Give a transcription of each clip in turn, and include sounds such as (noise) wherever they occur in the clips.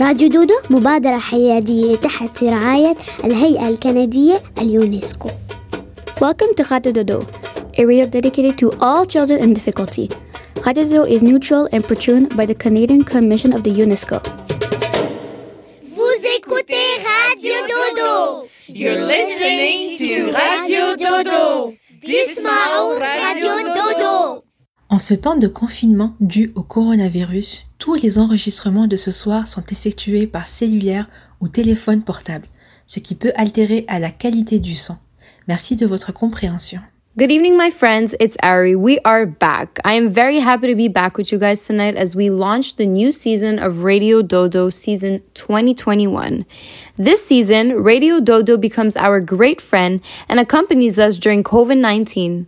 راديو دودو مبادرة حيادية تحت رعاية الهيئة الكندية اليونسكو Welcome to Radio Dodo, a radio dedicated to all children in difficulty. Radio Dodo is neutral and patroned by the Canadian Commission of the UNESCO. Vous écoutez Radio Dodo. You're listening to Radio Dodo. Dismao Radio Dodo. En ce temps de confinement dû au coronavirus, tous les enregistrements de ce soir sont effectués par cellulaire ou téléphone portable, ce qui peut altérer à la qualité du son. Merci de votre compréhension. Good evening, my friends. It's Ari. We are back. I am very happy to be back with you guys tonight as we launch the new season of Radio Dodo season 2021. This season, Radio Dodo becomes our great friend and accompanies us during COVID 19.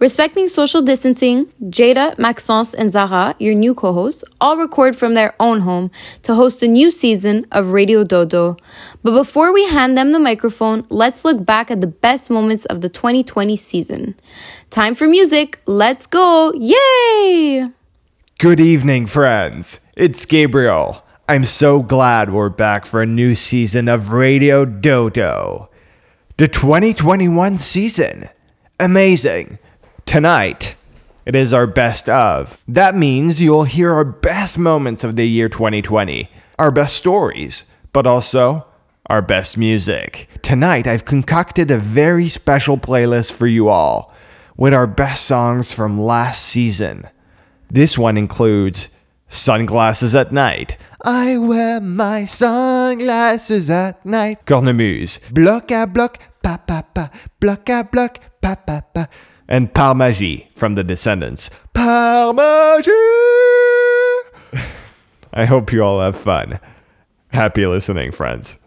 Respecting social distancing, Jada, Maxence, and Zara, your new co hosts, all record from their own home to host the new season of Radio Dodo. But before we hand them the microphone, let's look back at the best moments of the 2020 season. Time for music. Let's go. Yay! Good evening, friends. It's Gabriel. I'm so glad we're back for a new season of Radio Dodo. The 2021 season. Amazing. Tonight, it is our best of. That means you'll hear our best moments of the year 2020, our best stories, but also our best music. Tonight, I've concocted a very special playlist for you all with our best songs from last season. This one includes Sunglasses at Night. I wear my sunglasses at night. Cornemuse. Bloc à bloc, pa pa pa. Bloc à bloc, pa pa pa. And Par Magie from The Descendants. Par Magie! (laughs) I hope you all have fun. Happy listening, friends.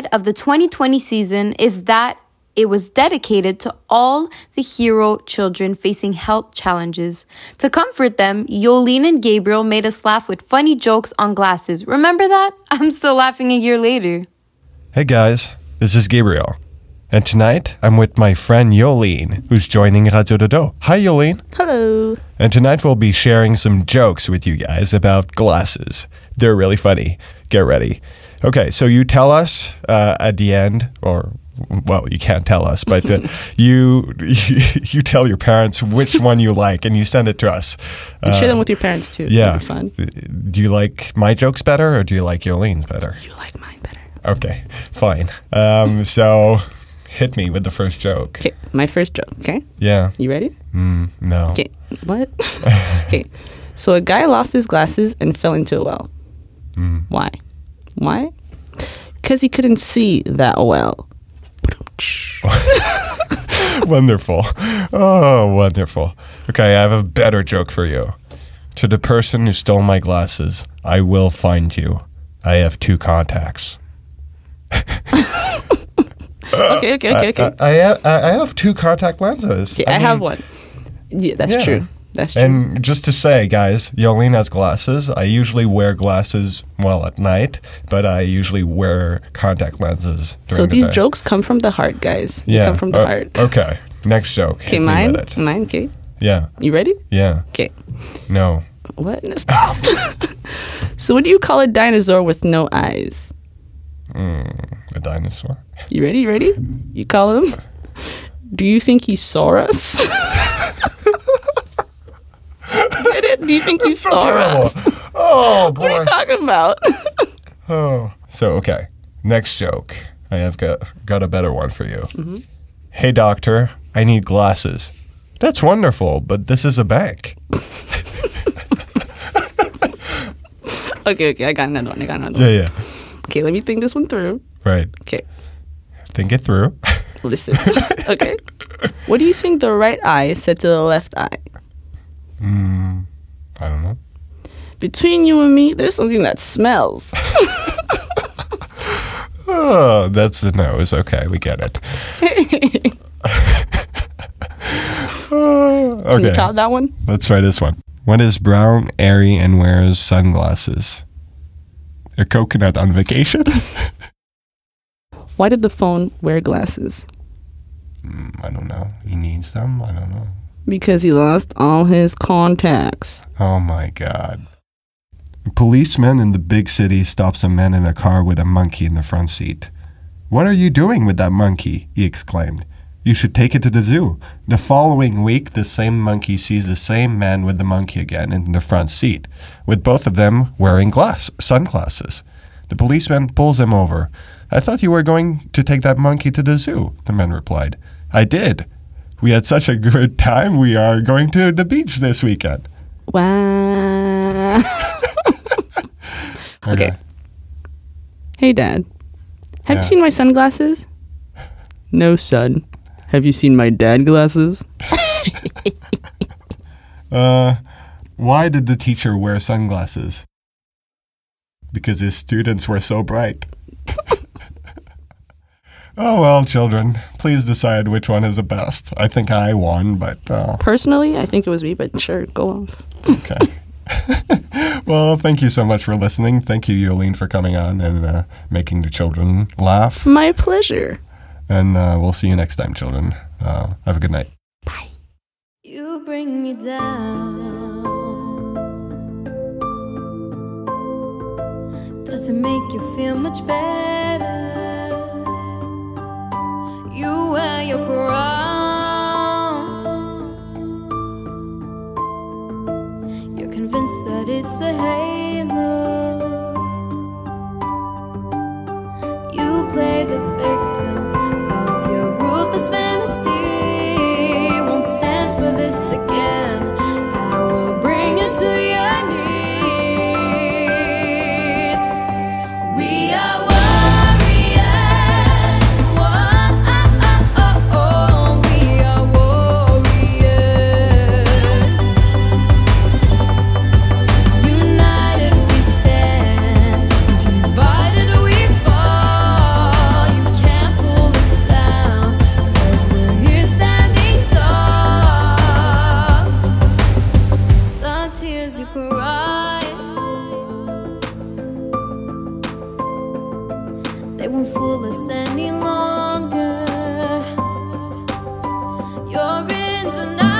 Highlight of the 2020 season is that it was dedicated to all the hero children facing health challenges. To comfort them, Yolene and Gabriel made us laugh with funny jokes on glasses. Remember that? (laughs) I'm still laughing a year later. Hey guys, this is Gabriel. And tonight I'm with my friend Yolene, who's joining Radio Dodo. Hi Yolene. Hello. And tonight we'll be sharing some jokes with you guys about glasses. They're really funny. Get ready. Okay, so you tell us uh, at the end, or well, you can't tell us, but uh, (laughs) you (laughs) you tell your parents which one you like, and you send it to us. And share Uh, them with your parents too. Yeah. Fun. Do you like my jokes better, or do you like Yolene's better? You like mine better. Okay, fine. Um, so hit me with the first joke. Okay, my first joke. Okay, Yeah. you ready? Mm, no. Okay, what? (laughs) okay, so a guy lost his glasses and fell into a well. Mm. Why? Why? Because he couldn't see that well. (laughs) wonderful. Oh, wonderful. Okay, I have a better joke for you. To the person who stole my glasses, I will find you. I have two contacts. (laughs) Okay, okay, okay, okay. I, I, I, have, I have two contact lenses. I, have one. Yeah, that's Yeah. true. That's true. And just to say, guys, Yolene has glasses. I usually wear glasses, well, at night, but I usually wear contact lenses. so during the these day. jokes come from the heart, guys. They yeah. come from the uh, heart. Okay. Next joke. Okay, mine. Mine. Okay. Yeah. You ready? Yeah. Okay. No. What? (laughs) Stop. (laughs) so, what do you call a dinosaur with no eyes? Mm, a dinosaur. You ready? You ready? You call him? Do you think he saw us? (laughs) Get it? Do you think he saw us? (laughs) Oh, boy! What are you talking about? (laughs) Oh. So, okay. Next joke. I have got, got a better one for you. Mhm. Hey, doctor, I need glasses. That's wonderful, but this is a bank. (laughs) okay, okay. I got another one. I got another Yeah, one. Yeah, yeah. Okay, let me think this one through. Right. Okay. Think it through. Listen. okay. What do you think the right eye said to the left eye? Mm, I don't know. Between you and me, there's something that smells. (laughs) (laughs) Oh, that's a nose. Okay, we get it. Oh, (laughs) Can you okay. top that one? Let's try this one. What is brown, airy, and wears sunglasses? A coconut on vacation? Why did the phone wear glasses? Mm, I don't know. He needs them? I don't know. Because he lost all his contacts. Oh my god. A policeman in the big city stops a man in a car with a monkey in the front seat. What are you doing with that monkey? he exclaimed. You should take it to the zoo. The following week, the same monkey sees the same man with the monkey again in the front seat, with both of them wearing glass sunglasses. The policeman pulls him over. I thought you were going to take that monkey to the zoo, the man replied. I did. We had such a good time, we are going to the beach this weekend. Wow. (laughs) okay. Hey, Dad. Have Yeah. you seen my sunglasses? No, son. Have you seen my dad glasses? (laughs) Uh, why did the teacher wear sunglasses? Because his students were so bright. (laughs) oh well, children, please decide which one is the best. I think I won, but uh, Personally, I think it was me, but sure, go off. Okay. (laughs) Well, thank you so much for listening. Thank you, Yolene, for coming on and uh, making the children laugh. My pleasure. And uh, we'll see you next time, children. Uh, have a good night. Bye. You bring me down. Does it make you feel much better? You wear your crown. You're convinced that it's a halo. You play the victim of your ruthless fantasy. Won't stand for this again. I will bring you to your You're in denial.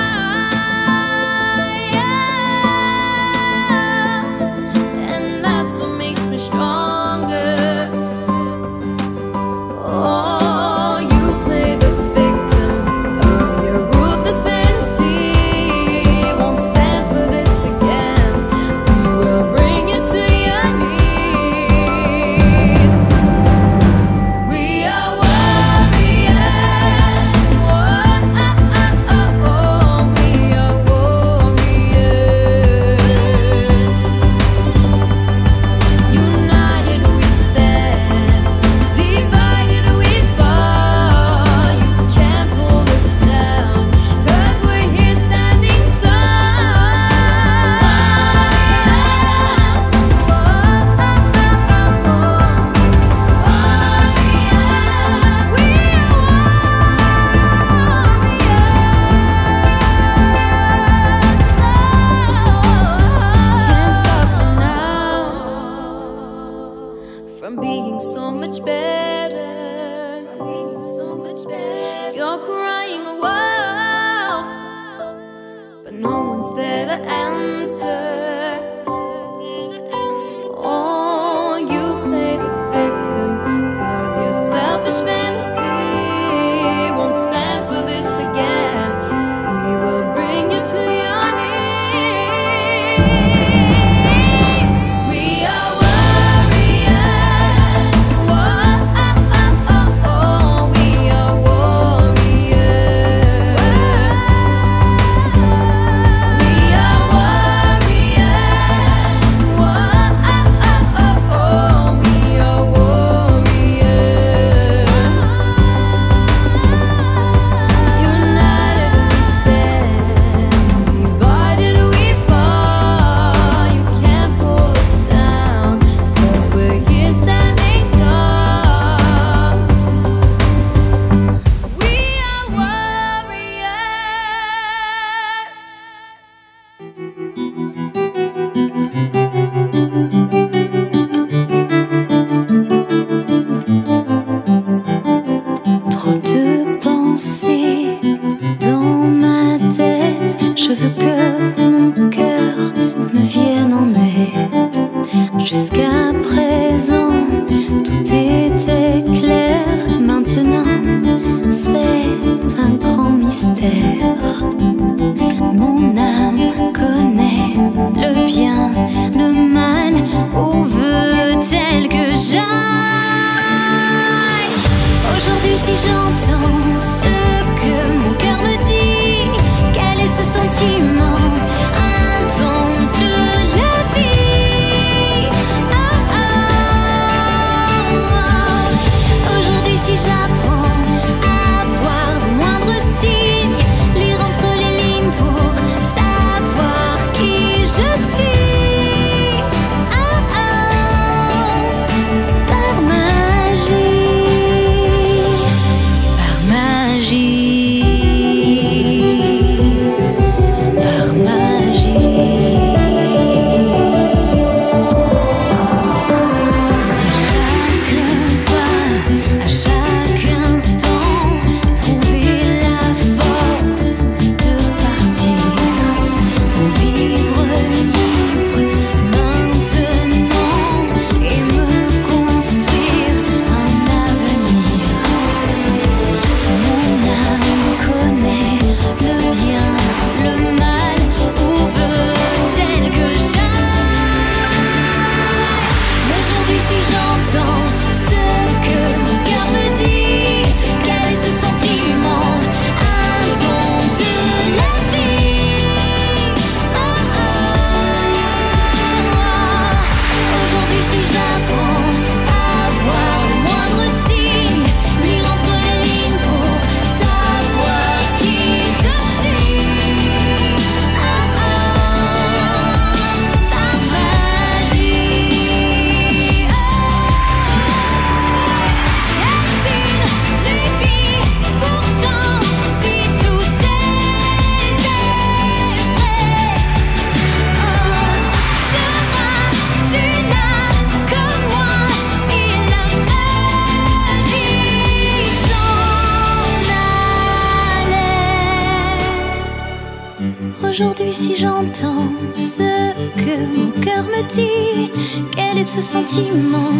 Ce sentiment.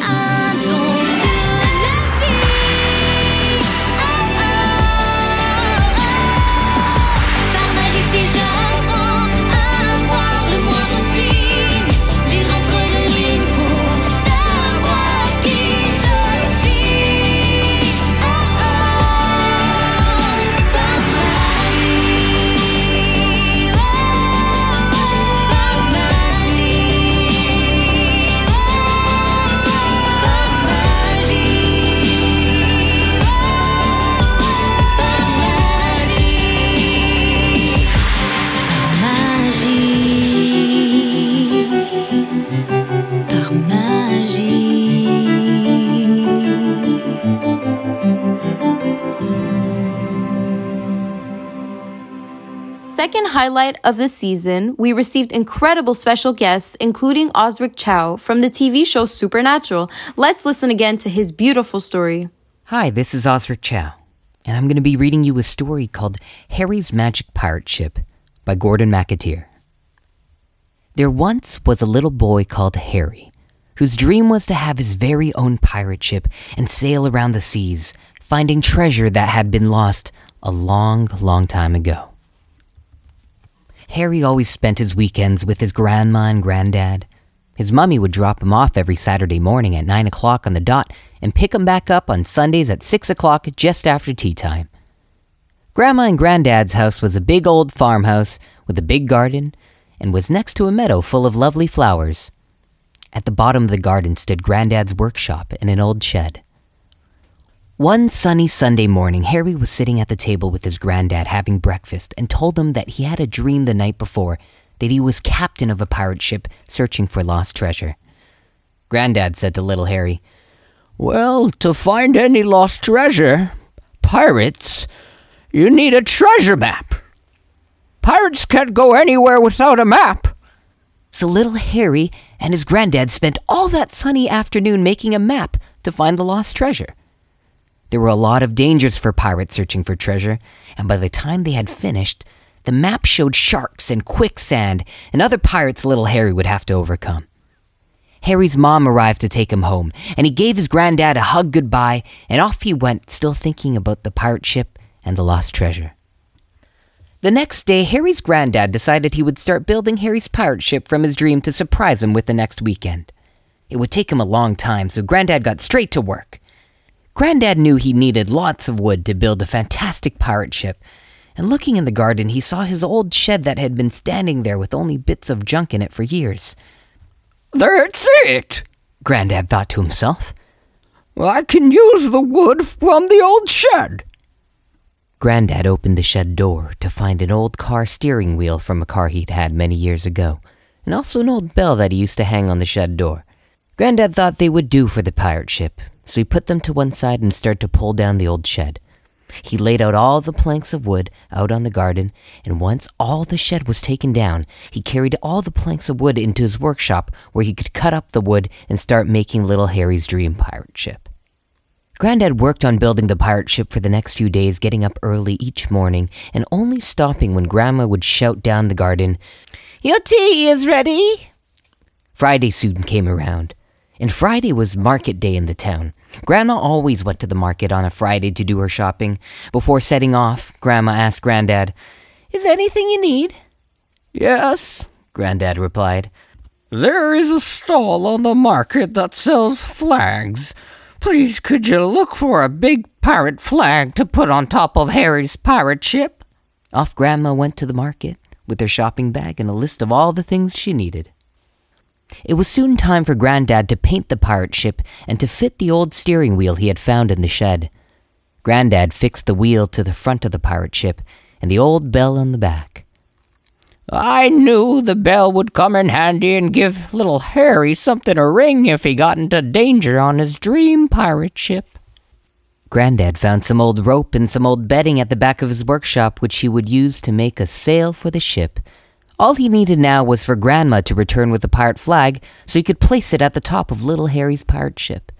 Intense highlight of the season, we received incredible special guests, including Osric Chau from the TV show Supernatural. Let's listen again to his beautiful story. Hi, this is Osric Chau, and I'm going to be reading you a story called Harry's Magic Pirate Ship by Gordon McAteer. There once was a little boy called Harry, whose dream was to have his very own pirate ship and sail around the seas, finding treasure that had been lost a long, long time ago. Harry always spent his weekends with his grandma and granddad. His mummy would drop him off every Saturday morning at 9 o'clock on the dot and pick him back up on Sundays at 6 o'clock just after tea time. Grandma and Granddad's house was a big old farmhouse with a big garden and was next to a meadow full of lovely flowers. At the bottom of the garden stood Granddad's workshop in an old shed. One sunny Sunday morning, Harry was sitting at the table with his granddad having breakfast and told him that he had a dream the night before that he was captain of a pirate ship searching for lost treasure. Granddad said to little Harry, Well, to find any lost treasure, pirates, you need a treasure map. Pirates can't go anywhere without a map. So little Harry and his granddad spent all that sunny afternoon making a map to find the lost treasure. There were a lot of dangers for pirates searching for treasure, and by the time they had finished, the map showed sharks and quicksand and other pirates little Harry would have to overcome. Harry's mom arrived to take him home, and he gave his granddad a hug goodbye, and off he went, still thinking about the pirate ship and the lost treasure. The next day, Harry's granddad decided he would start building Harry's pirate ship from his dream to surprise him with the next weekend. It would take him a long time, so granddad got straight to work. Grandad knew he needed lots of wood to build a fantastic pirate ship, and looking in the garden, he saw his old shed that had been standing there with only bits of junk in it for years. That's it, Grandad thought to himself. I can use the wood from the old shed. Grandad opened the shed door to find an old car steering wheel from a car he'd had many years ago, and also an old bell that he used to hang on the shed door. Grandad thought they would do for the pirate ship, so he put them to one side and started to pull down the old shed. He laid out all the planks of wood out on the garden, and once all the shed was taken down, he carried all the planks of wood into his workshop where he could cut up the wood and start making little Harry's dream pirate ship. Grandad worked on building the pirate ship for the next few days, getting up early each morning and only stopping when Grandma would shout down the garden, Your tea is ready! Friday soon came around, and Friday was market day in the town. Grandma always went to the market on a Friday to do her shopping. Before setting off, Grandma asked Grandad, Is anything you need? Yes, Grandad replied. There is a stall on the market that sells flags. Please, could you look for a big pirate flag to put on top of Harry's pirate ship? Off Grandma went to the market with her shopping bag and a list of all the things she needed. It was soon time for Grandad to paint the pirate ship and to fit the old steering wheel he had found in the shed. Grandad fixed the wheel to the front of the pirate ship and the old bell on the back. I knew the bell would come in handy and give little Harry something to ring if he got into danger on his dream pirate ship. Grandad found some old rope and some old bedding at the back of his workshop, which he would use to make a sail for the ship. All he needed now was for Grandma to return with the pirate flag so he could place it at the top of little Harry's pirate ship.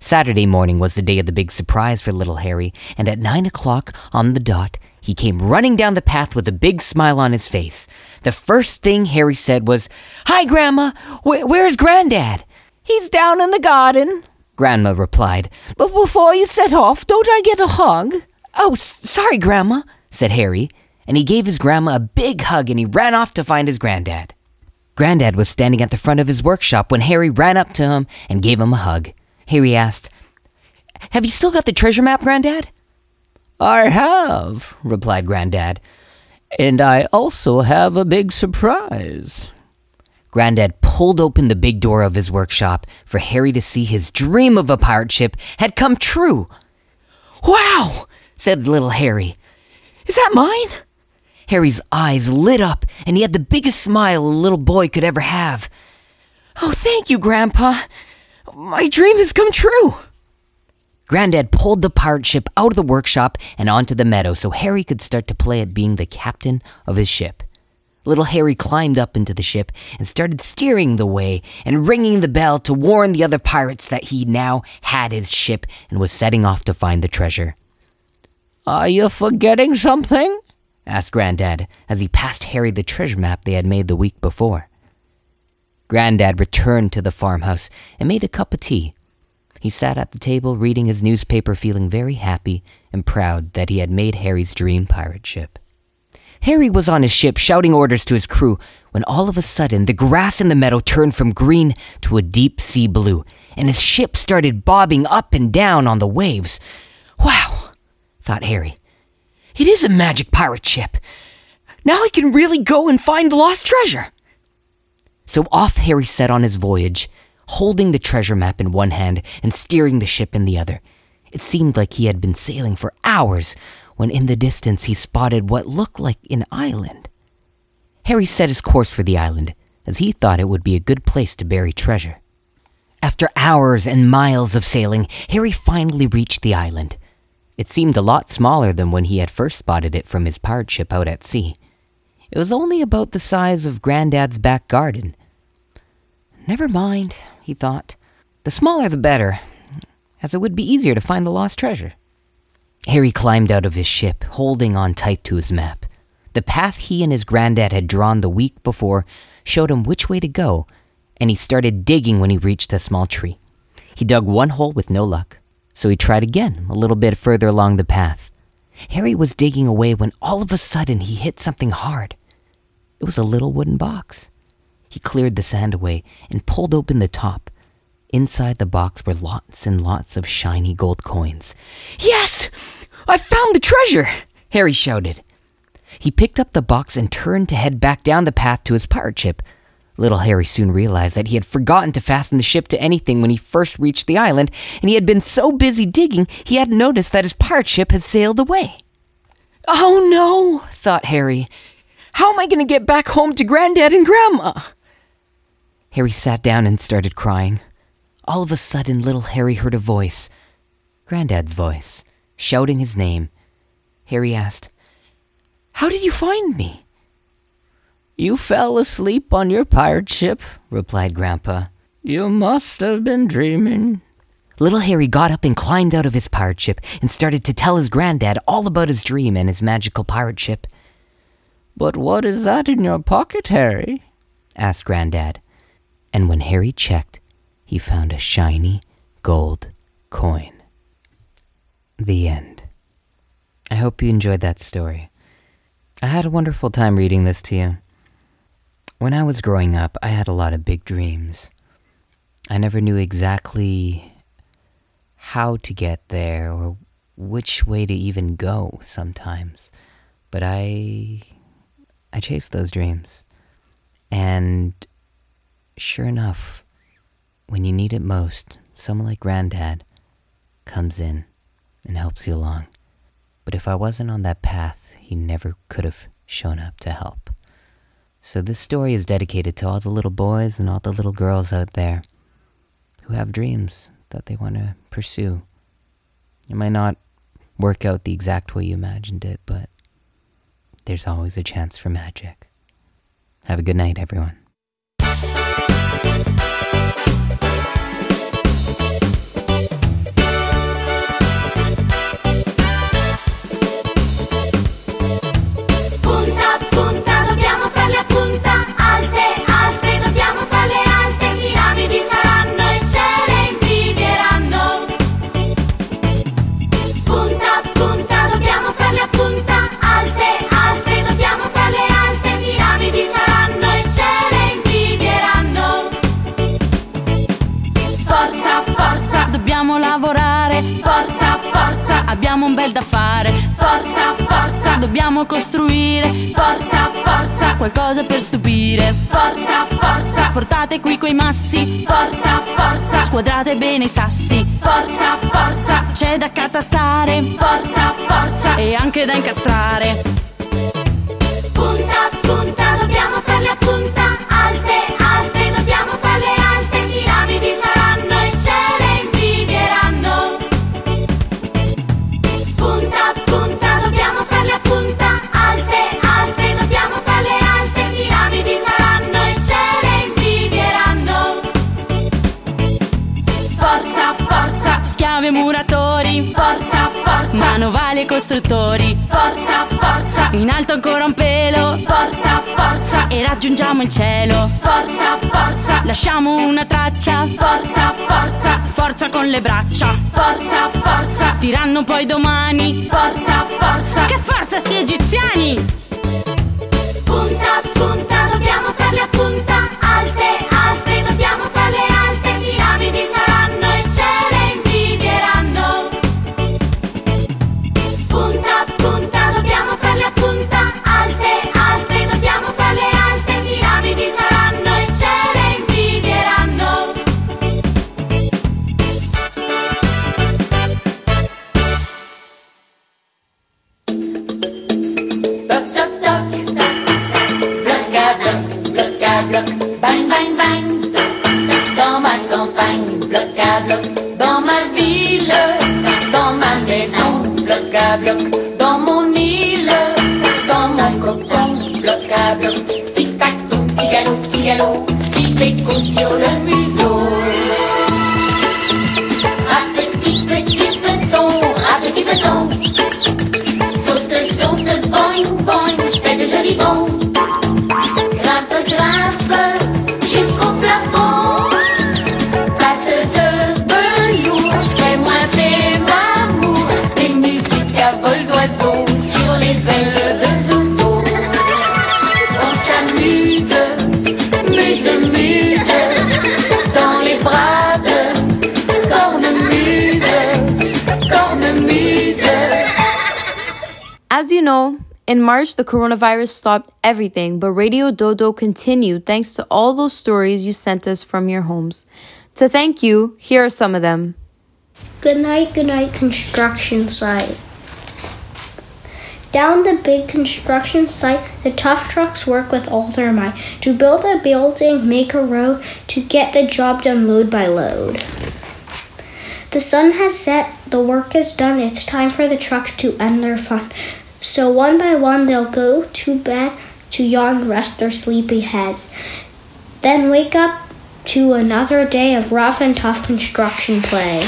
Saturday morning was the day of the big surprise for little Harry, and at nine o'clock on the dot, he came running down the path with a big smile on his face. The first thing Harry said was, Hi, Grandma! Wh- where's Grandad? He's down in the garden, Grandma replied. But before you set off, don't I get a hug? Oh, s- sorry, Grandma, said Harry, and he gave his grandma a big hug and he ran off to find his granddad. Granddad was standing at the front of his workshop when Harry ran up to him and gave him a hug. Harry asked, Have you still got the treasure map, Granddad? I have, replied Granddad. And I also have a big surprise. Granddad pulled open the big door of his workshop for Harry to see his dream of a pirate ship had come true. Wow, said little Harry. Is that mine? Harry's eyes lit up and he had the biggest smile a little boy could ever have. Oh, thank you, Grandpa. My dream has come true. Granddad pulled the pirate ship out of the workshop and onto the meadow so Harry could start to play at being the captain of his ship. Little Harry climbed up into the ship and started steering the way and ringing the bell to warn the other pirates that he now had his ship and was setting off to find the treasure. Are you forgetting something? Asked Grandad as he passed Harry the treasure map they had made the week before. Grandad returned to the farmhouse and made a cup of tea. He sat at the table reading his newspaper, feeling very happy and proud that he had made Harry's dream pirate ship. Harry was on his ship shouting orders to his crew when all of a sudden the grass in the meadow turned from green to a deep sea blue, and his ship started bobbing up and down on the waves. Wow, thought Harry. It is a magic pirate ship. Now I can really go and find the lost treasure. So off Harry set on his voyage, holding the treasure map in one hand and steering the ship in the other. It seemed like he had been sailing for hours when in the distance he spotted what looked like an island. Harry set his course for the island, as he thought it would be a good place to bury treasure. After hours and miles of sailing, Harry finally reached the island. It seemed a lot smaller than when he had first spotted it from his pirate ship out at sea. It was only about the size of Grandad's back garden. Never mind, he thought. The smaller the better, as it would be easier to find the lost treasure. Harry climbed out of his ship, holding on tight to his map. The path he and his granddad had drawn the week before showed him which way to go, and he started digging when he reached a small tree. He dug one hole with no luck, so he tried again a little bit further along the path. Harry was digging away when all of a sudden he hit something hard. It was a little wooden box. He cleared the sand away and pulled open the top. Inside the box were lots and lots of shiny gold coins. Yes! I found the treasure! Harry shouted. He picked up the box and turned to head back down the path to his pirate ship. Little Harry soon realized that he had forgotten to fasten the ship to anything when he first reached the island, and he had been so busy digging he hadn't noticed that his pirate ship had sailed away. Oh no, thought Harry. How am I going to get back home to Granddad and Grandma? Harry sat down and started crying. All of a sudden, little Harry heard a voice Granddad's voice, shouting his name. Harry asked, How did you find me? You fell asleep on your pirate ship, replied Grandpa. You must have been dreaming. Little Harry got up and climbed out of his pirate ship and started to tell his granddad all about his dream and his magical pirate ship. But what is that in your pocket, Harry? asked Granddad. And when Harry checked, he found a shiny gold coin. The end. I hope you enjoyed that story. I had a wonderful time reading this to you. When I was growing up, I had a lot of big dreams. I never knew exactly how to get there or which way to even go sometimes. But I I chased those dreams. And sure enough, when you need it most, someone like Granddad comes in and helps you along. But if I wasn't on that path, he never could have shown up to help. So this story is dedicated to all the little boys and all the little girls out there who have dreams that they want to pursue. It might not work out the exact way you imagined it, but there's always a chance for magic. Have a good night, everyone. Bel da fare. Forza, forza, dobbiamo costruire. Forza, forza, qualcosa per stupire. Forza, forza, portate qui quei massi. Forza, forza, squadrate bene i sassi. Forza, forza, c'è da catastare. Forza, forza, e anche da incastrare. Forza, schiavi e muratori. Forza, forza, manovali e costruttori. Forza, forza, in alto ancora un pelo. Forza, forza, e raggiungiamo il cielo. Forza, forza, lasciamo una traccia. Forza, forza, forza con le braccia. Forza, forza, diranno poi domani. Forza, forza, che forza sti egiziani! Punta, punta, dobbiamo farle a punta bloc à bloc, dans ma ville, dans ma maison, bloc à bloc, dans mon île, dans mon cocon, bloc à bloc. Tic tac petit galop, petit galop, écho sur le know, in March, the coronavirus stopped everything, but Radio Dodo continued thanks to all those stories you sent us from your homes. To thank you, here are some of them. Good night, good night, construction site. Down the big construction site, the tough trucks work with all their might to build a building, make a road, to get the job done load by load. The sun has set, the work is done, it's time for the trucks to end their fun. So one by one they'll go to bed to yawn, rest their sleepy heads. Then wake up to another day of rough and tough construction play.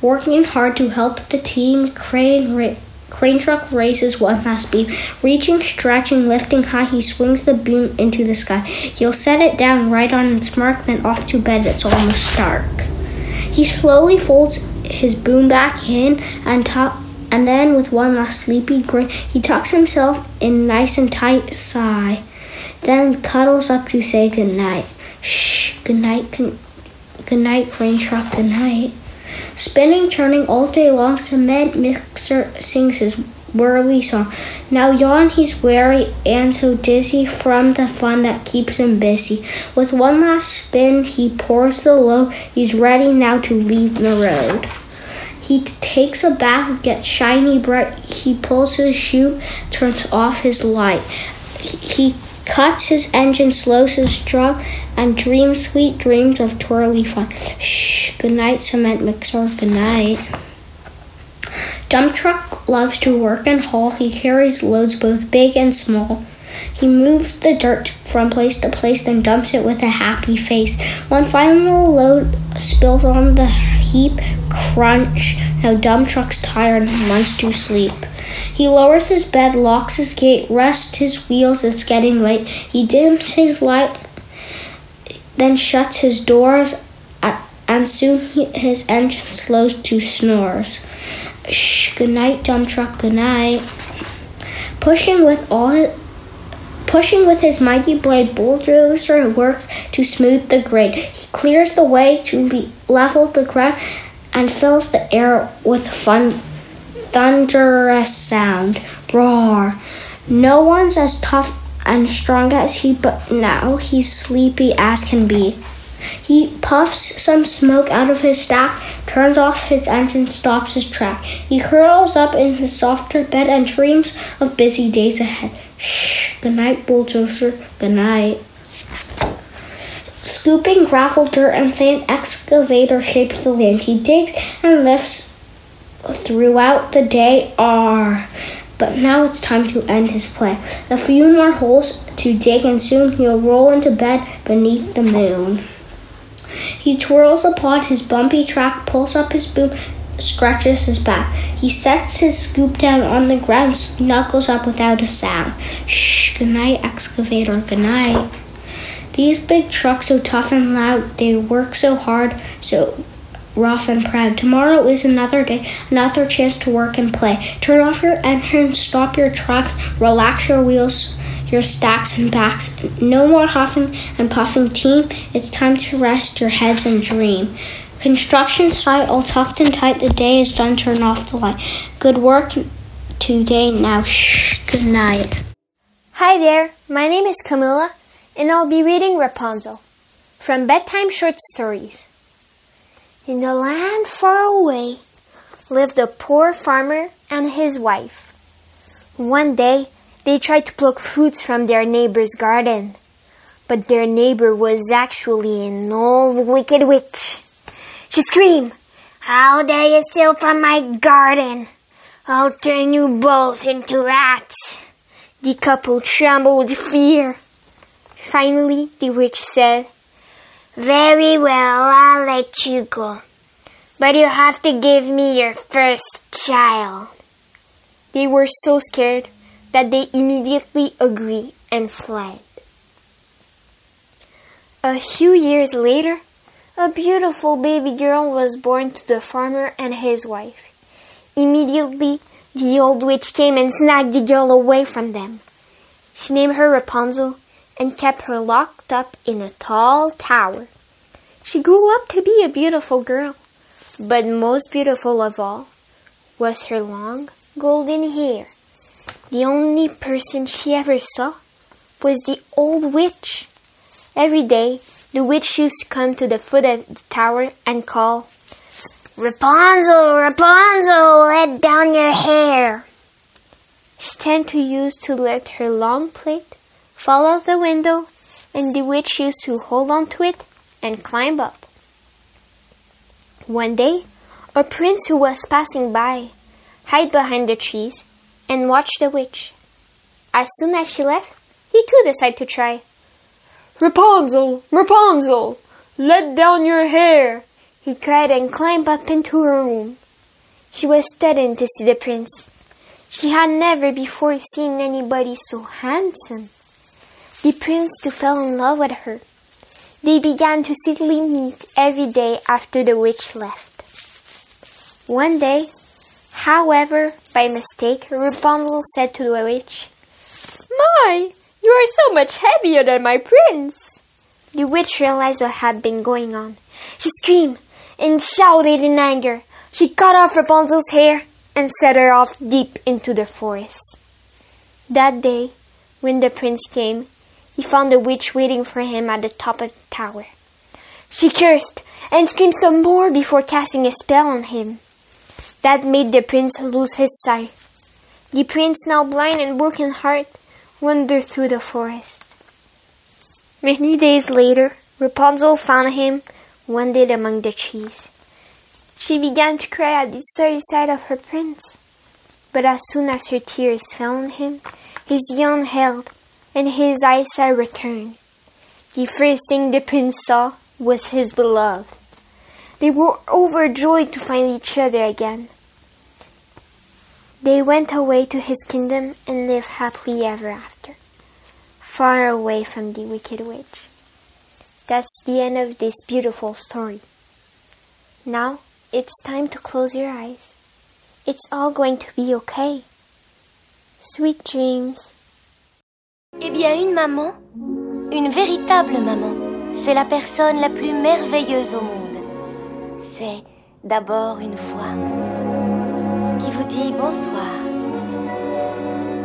Working hard to help the team, crane, ra- crane truck races one last beam. Reaching, stretching, lifting high, he swings the beam into the sky. He'll set it down right on its mark, then off to bed. It's almost dark. He slowly folds his boom back in and top, and then with one last sleepy grin, he tucks himself in nice and tight sigh. Then cuddles up to say good night. Shh, good night, good, good night, crane truck, good night. Spinning, churning all day long, cement mixer sings his whirly song. Now yawn, he's weary and so dizzy from the fun that keeps him busy. With one last spin, he pours the load. He's ready now to leave the road. He takes a bath, gets shiny bright. He pulls his shoe, turns off his light. He, he cuts his engine, slows his drum, and dreams sweet dreams of twirly fun. Shh, good night, cement mixer, good night. Dump truck loves to work and haul. He carries loads both big and small. He moves the dirt from place to place, then dumps it with a happy face. One final load spills on the heap, crunch. Now dump truck's tired and wants to sleep. He lowers his bed, locks his gate, rests his wheels. It's getting late. He dims his light, then shuts his doors, and soon his engine slows to snores. Shh, good night, dump truck, good night. Pushing with all his, pushing with his mighty blade, bulldozer works to smooth the grade. He clears the way to le- level the ground and fills the air with fun, thunderous sound. Roar! No one's as tough and strong as he, but now he's sleepy as can be. He puffs some smoke out of his stack, turns off his engine, stops his track. He curls up in his softer bed and dreams of busy days ahead. Shh, good night, bulldozer, good night. Scooping gravel, dirt, and sand, excavator shapes the land. He digs and lifts throughout the day. R. But now it's time to end his play. A few more holes to dig, and soon he'll roll into bed beneath the moon. He twirls upon his bumpy track, pulls up his boom, scratches his back. He sets his scoop down on the ground, snuggles up without a sound. Shh, good night, excavator, good night. These big trucks so tough and loud, they work so hard, so rough and proud. Tomorrow is another day, another chance to work and play. Turn off your engine, stop your trucks, relax your wheels, your stacks and backs. No more huffing and puffing, team. It's time to rest your heads and dream. Construction site all tucked and tight. The day is done. Turn off the light. Good work today. Now, shh. Good night. Hi there, my name is Camilla, and I'll be reading Rapunzel from Bedtime Short Stories. In the land far away lived a poor farmer and his wife. One day, they tried to pluck fruits from their neighbor's garden, but their neighbor was actually an old wicked witch. She screamed, How dare you steal from my garden? I'll turn you both into rats. The couple trembled with fear. Finally, the witch said, Very well, I'll let you go. But you have to give me your first child. They were so scared that they immediately agreed and fled. A few years later, a beautiful baby girl was born to the farmer and his wife. Immediately, the old witch came and snagged the girl away from them. She named her Rapunzel and kept her locked up in a tall tower. She grew up to be a beautiful girl, but most beautiful of all was her long, golden hair. The only person she ever saw was the old witch. Every day, the witch used to come to the foot of the tower and call, Rapunzel, Rapunzel, let down your hair. She tended to use to let her long plait fall out the window, and the witch used to hold on to it and climb up. One day, a prince who was passing by hid behind the trees and watched the witch. As soon as she left, he too decided to try. Rapunzel, Rapunzel, let down your hair, he cried and climbed up into her room. She was stunned to see the prince. She had never before seen anybody so handsome. The prince too fell in love with her. They began to secretly meet every day after the witch left. One day, however, by mistake, Rapunzel said to the witch, My, you are so much heavier than my prince. The witch realized what had been going on. She screamed and shouted in anger. She cut off Rapunzel's hair and set her off deep into the forest. That day, when the prince came, he found the witch waiting for him at the top of the tower. She cursed and screamed some more before casting a spell on him. That made the prince lose his sight. The prince, now blind and broken heart, wandered through the forest. Many days later, Rapunzel found him wounded among the trees. She began to cry at the sorry sight of her prince. But as soon as her tears fell on him, his yawn held and his eyesight returned. The first thing the prince saw was his beloved. They were overjoyed to find each other again. They went away to his kingdom and lived happily ever after, far away from the wicked witch. That's the end of this beautiful story. Now it's time to close your eyes. It's all going to be okay. Sweet dreams. Eh bien, une maman, une véritable maman, c'est la personne la plus merveilleuse au monde. C'est d'abord une voix qui vous dit bonsoir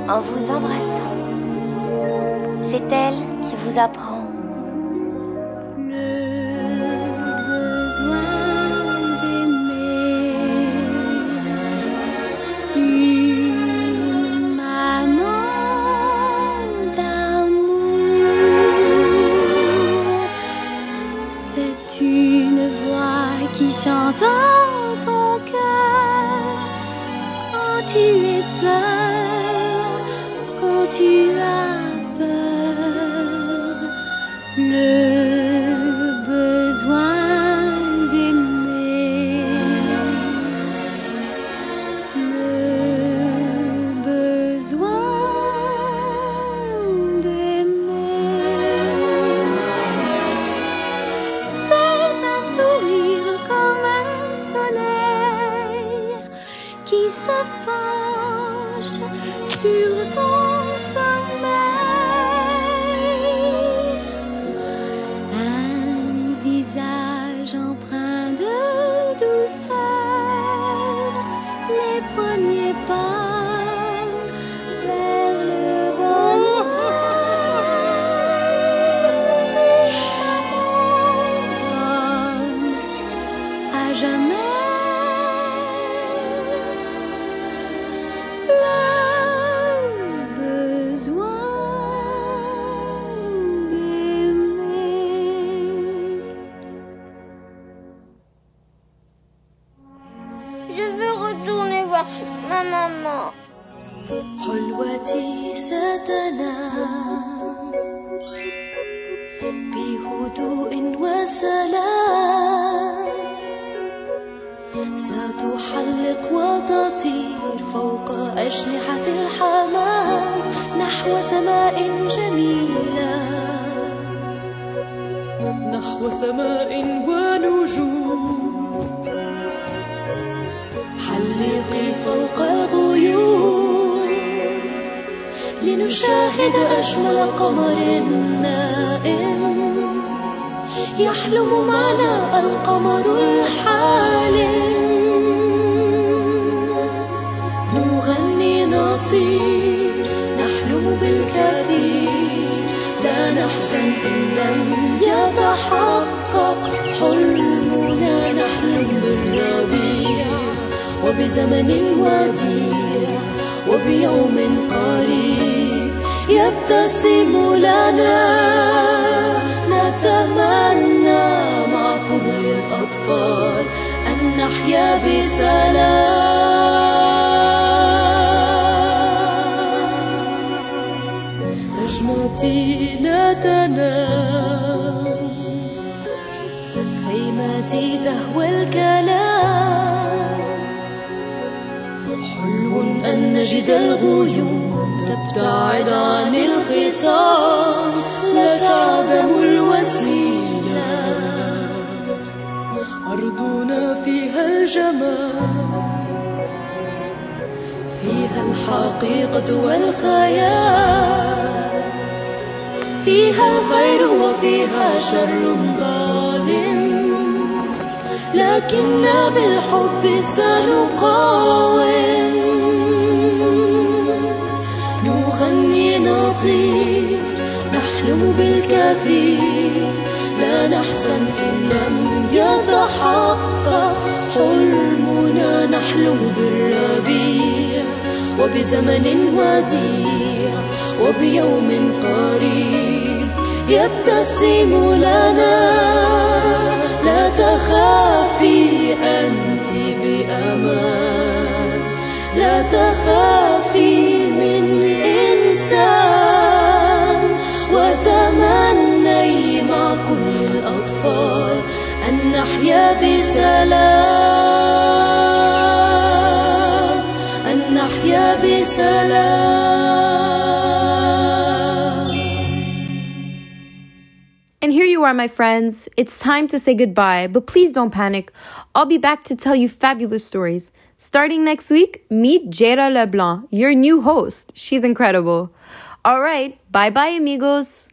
en vous embrassant. C'est elle qui vous apprend besoin d'aimer une maman d'amour. C'est une voix qui chante qui se penche sur ton sommeil. لم يتحقق حلمنا نحلم بالربيع وبزمن وديع وبيوم قريب يبتسم لنا. نتمنى مع كل الأطفال أن نحيا بسلام. نجمتي لا تنام خيمتي تهوى الكلام. حلو أن نجد الغيوم تبتعد عن الخصام. لا تعدم الوسيلة. أرضنا فيها الجمال. فيها الحقيقة والخيال. فيها الخير وفيها شر ظالم. لكننا بالحب سنقاوم. نغني نطير نحلم بالكثير. لا نحزن إن لم يتحقق حلمنا. نحلم بالربيع وبزمن وديع وبيوم قريب. يبتسم لنا. لا تخافي أنت بأمان. لا تخافي من إنسان. وتمني مع كل الأطفال أن نحيا بسلام. أن نحيا بسلام. Are, my friends. It's time to say goodbye, but please don't panic. I'll be back to tell you fabulous stories. Starting next week, meet Jera Leblanc, your new host. She's incredible. All right, bye bye, amigos.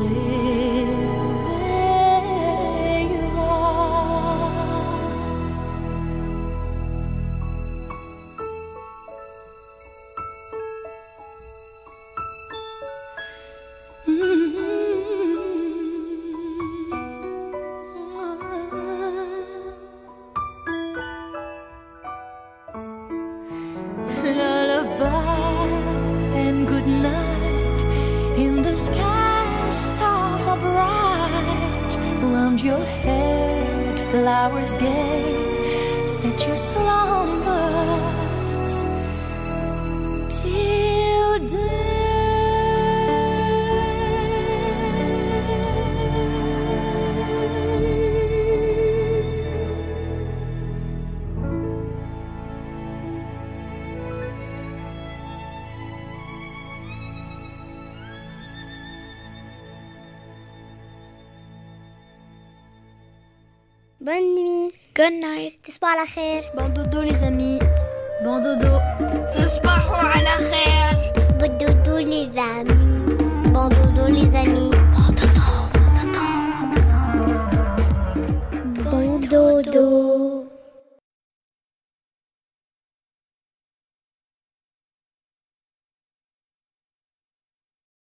te تصبحوا على خير. Bon dodo les amis. Bon dodo. تصبحوا على خير.